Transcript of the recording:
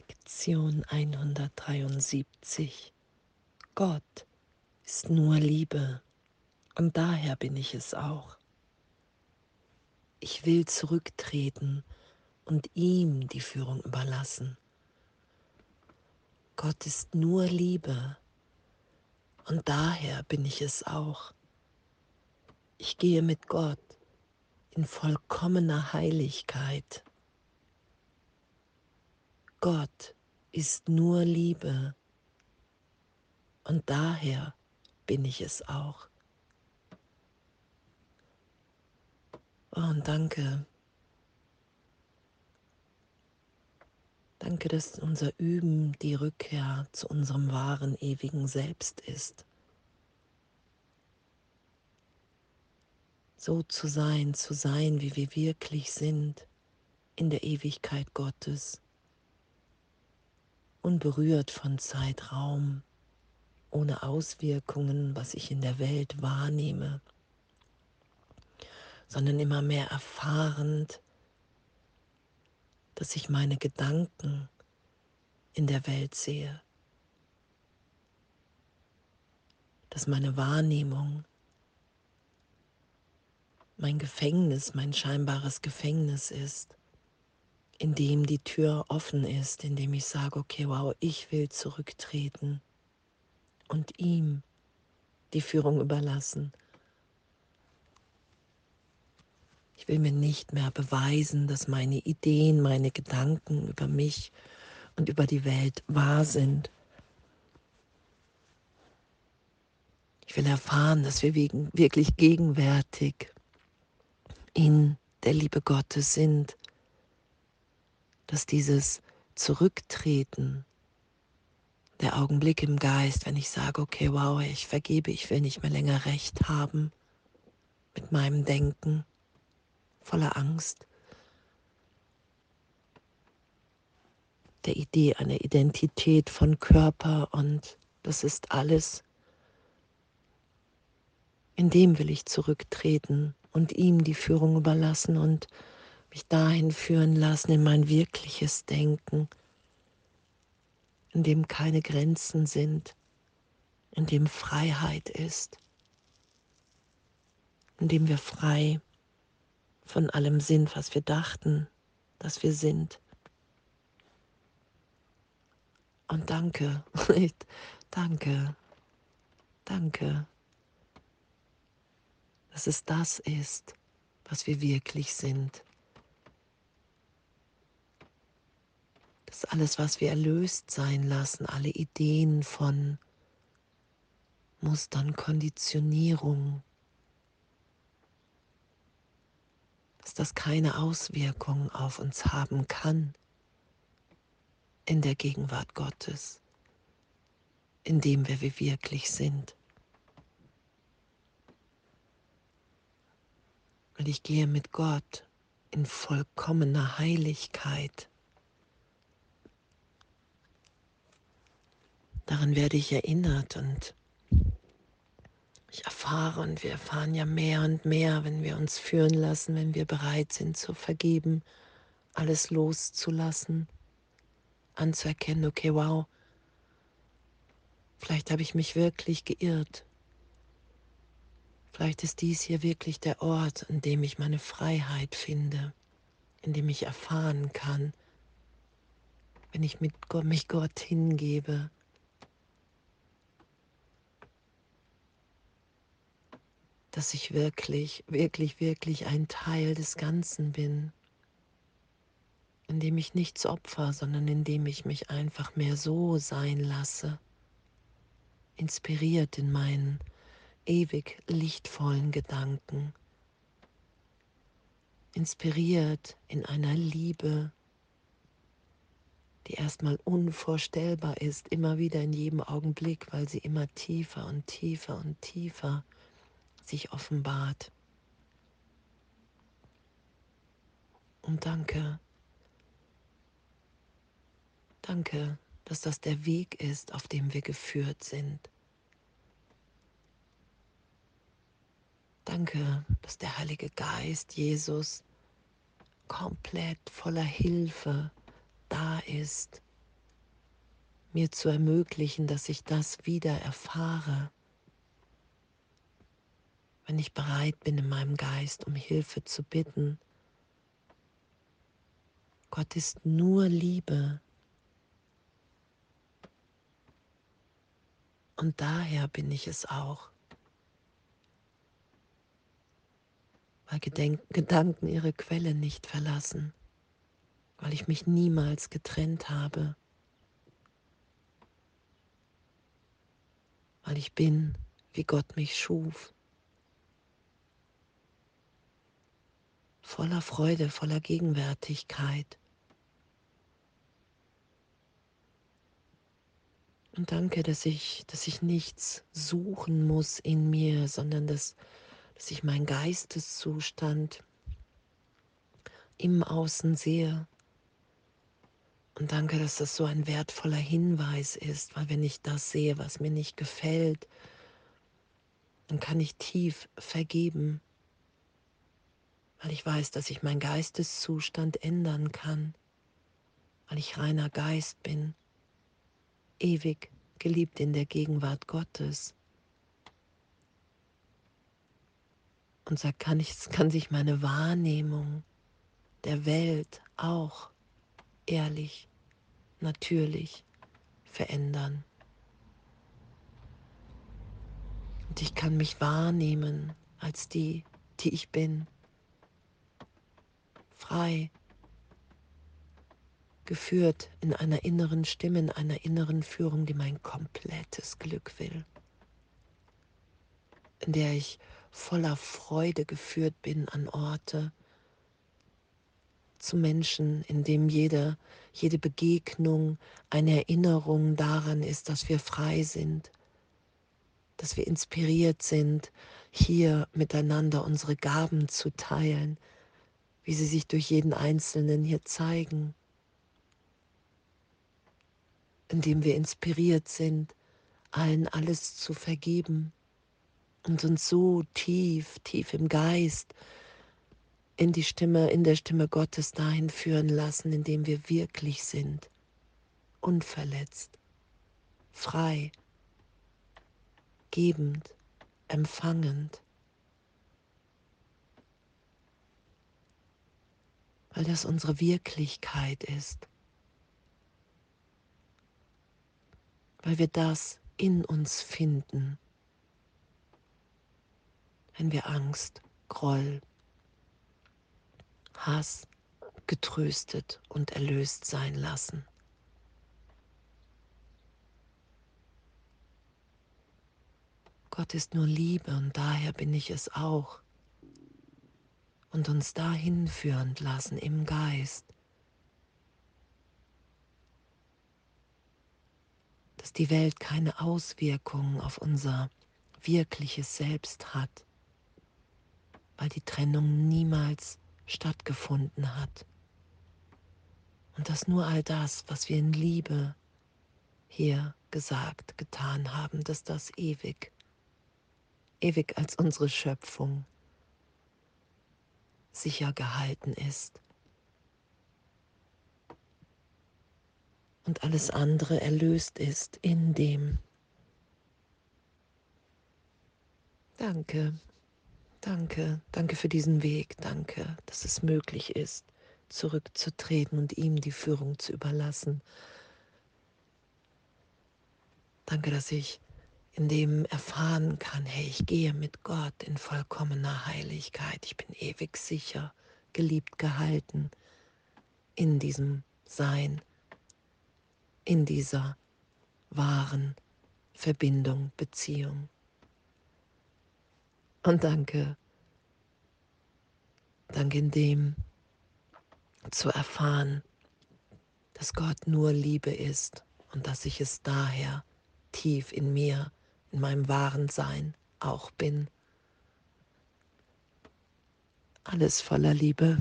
Lektion 173 Gott ist nur Liebe und daher bin ich es auch. Ich will zurücktreten und ihm die Führung überlassen. Gott ist nur Liebe und daher bin ich es auch. Ich gehe mit Gott in vollkommener Heiligkeit. Gott ist nur Liebe und daher bin ich es auch. Oh, und danke. Danke, dass unser Üben die Rückkehr zu unserem wahren, ewigen Selbst ist. So zu sein, zu sein, wie wir wirklich sind in der Ewigkeit Gottes unberührt von Zeitraum, ohne Auswirkungen, was ich in der Welt wahrnehme, sondern immer mehr erfahrend, dass ich meine Gedanken in der Welt sehe, dass meine Wahrnehmung mein Gefängnis, mein scheinbares Gefängnis ist in dem die Tür offen ist, in dem ich sage, okay, wow, ich will zurücktreten und ihm die Führung überlassen. Ich will mir nicht mehr beweisen, dass meine Ideen, meine Gedanken über mich und über die Welt wahr sind. Ich will erfahren, dass wir wirklich gegenwärtig in der Liebe Gottes sind dass dieses Zurücktreten, der Augenblick im Geist, wenn ich sage, okay, wow, ich vergebe, ich will nicht mehr länger recht haben mit meinem Denken voller Angst, der Idee einer Identität von Körper und das ist alles. In dem will ich zurücktreten und ihm die Führung überlassen und mich dahin führen lassen in mein wirkliches Denken, in dem keine Grenzen sind, in dem Freiheit ist, in dem wir frei von allem sind, was wir dachten, dass wir sind. Und danke, danke, danke, dass es das ist, was wir wirklich sind. Dass alles, was wir erlöst sein lassen, alle Ideen von Mustern, Konditionierung, dass das keine Auswirkungen auf uns haben kann in der Gegenwart Gottes, in dem wer wir wirklich sind. Und ich gehe mit Gott in vollkommener Heiligkeit Daran werde ich erinnert und ich erfahre und wir erfahren ja mehr und mehr, wenn wir uns führen lassen, wenn wir bereit sind zu vergeben, alles loszulassen, anzuerkennen, okay, wow, vielleicht habe ich mich wirklich geirrt. Vielleicht ist dies hier wirklich der Ort, an dem ich meine Freiheit finde, in dem ich erfahren kann, wenn ich mit mich Gott hingebe, dass ich wirklich, wirklich, wirklich ein Teil des Ganzen bin, indem ich nichts opfer, sondern indem ich mich einfach mehr so sein lasse, inspiriert in meinen ewig lichtvollen Gedanken, inspiriert in einer Liebe, die erstmal unvorstellbar ist, immer wieder in jedem Augenblick, weil sie immer tiefer und tiefer und tiefer sich offenbart. Und danke, danke, dass das der Weg ist, auf dem wir geführt sind. Danke, dass der Heilige Geist, Jesus, komplett voller Hilfe da ist, mir zu ermöglichen, dass ich das wieder erfahre, wenn ich bereit bin in meinem Geist, um Hilfe zu bitten. Gott ist nur Liebe. Und daher bin ich es auch. Weil Gedenk Gedanken ihre Quelle nicht verlassen, weil ich mich niemals getrennt habe, weil ich bin, wie Gott mich schuf. Voller Freude, voller Gegenwärtigkeit. Und danke, dass ich, dass ich nichts suchen muss in mir, sondern dass, dass ich meinen Geisteszustand im Außen sehe. Und danke, dass das so ein wertvoller Hinweis ist, weil wenn ich das sehe, was mir nicht gefällt, dann kann ich tief vergeben, weil ich weiß, dass ich meinen Geisteszustand ändern kann, weil ich reiner Geist bin, ewig geliebt in der Gegenwart Gottes. Und so kann, ich, kann sich meine Wahrnehmung der Welt auch ehrlich, natürlich verändern. Und ich kann mich wahrnehmen als die, die ich bin, frei, geführt in einer inneren Stimme, in einer inneren Führung, die mein komplettes Glück will, in der ich voller Freude geführt bin an Orte, zu Menschen, in dem jede, jede Begegnung eine Erinnerung daran ist, dass wir frei sind, dass wir inspiriert sind, hier miteinander unsere Gaben zu teilen, wie sie sich durch jeden Einzelnen hier zeigen, indem wir inspiriert sind, allen alles zu vergeben und uns so tief, tief im Geist in die Stimme, in der Stimme Gottes dahin führen lassen, indem wir wirklich sind, unverletzt, frei, gebend, empfangend. Weil das unsere Wirklichkeit ist. Weil wir das in uns finden, wenn wir Angst, Groll, Hass getröstet und erlöst sein lassen. Gott ist nur Liebe und daher bin ich es auch. Und uns dahin führend lassen im Geist, dass die Welt keine Auswirkungen auf unser wirkliches Selbst hat, weil die Trennung niemals stattgefunden hat. Und dass nur all das, was wir in Liebe hier gesagt, getan haben, dass das ewig, ewig als unsere Schöpfung sicher gehalten ist. Und alles andere erlöst ist in dem. Danke. Danke, danke für diesen Weg, danke, dass es möglich ist, zurückzutreten und ihm die Führung zu überlassen. Danke, dass ich in dem erfahren kann, hey, ich gehe mit Gott in vollkommener Heiligkeit, ich bin ewig sicher, geliebt, gehalten in diesem Sein, in dieser wahren Verbindung, Beziehung. Und danke, danke in dem zu erfahren, dass Gott nur Liebe ist und dass ich es daher tief in mir, in meinem wahren Sein auch bin. Alles voller Liebe.